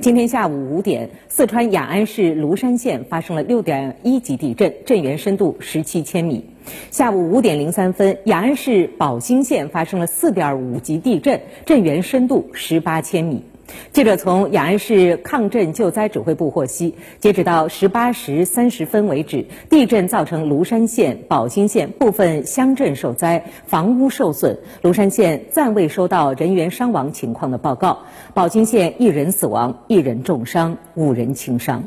今天下午五点，四川雅安市芦山县发生了六点一级地震，震源深度十七千米。下午五点零三分，雅安市宝兴县发生了四点五级地震，震源深度十八千米。记者从雅安市抗震救灾指挥部获悉，截止到十八时三十分为止，地震造成芦山县、宝兴县部分乡镇受灾，房屋受损。芦山县暂未收到人员伤亡情况的报告，宝兴县一人死亡，一人重伤，五人轻伤。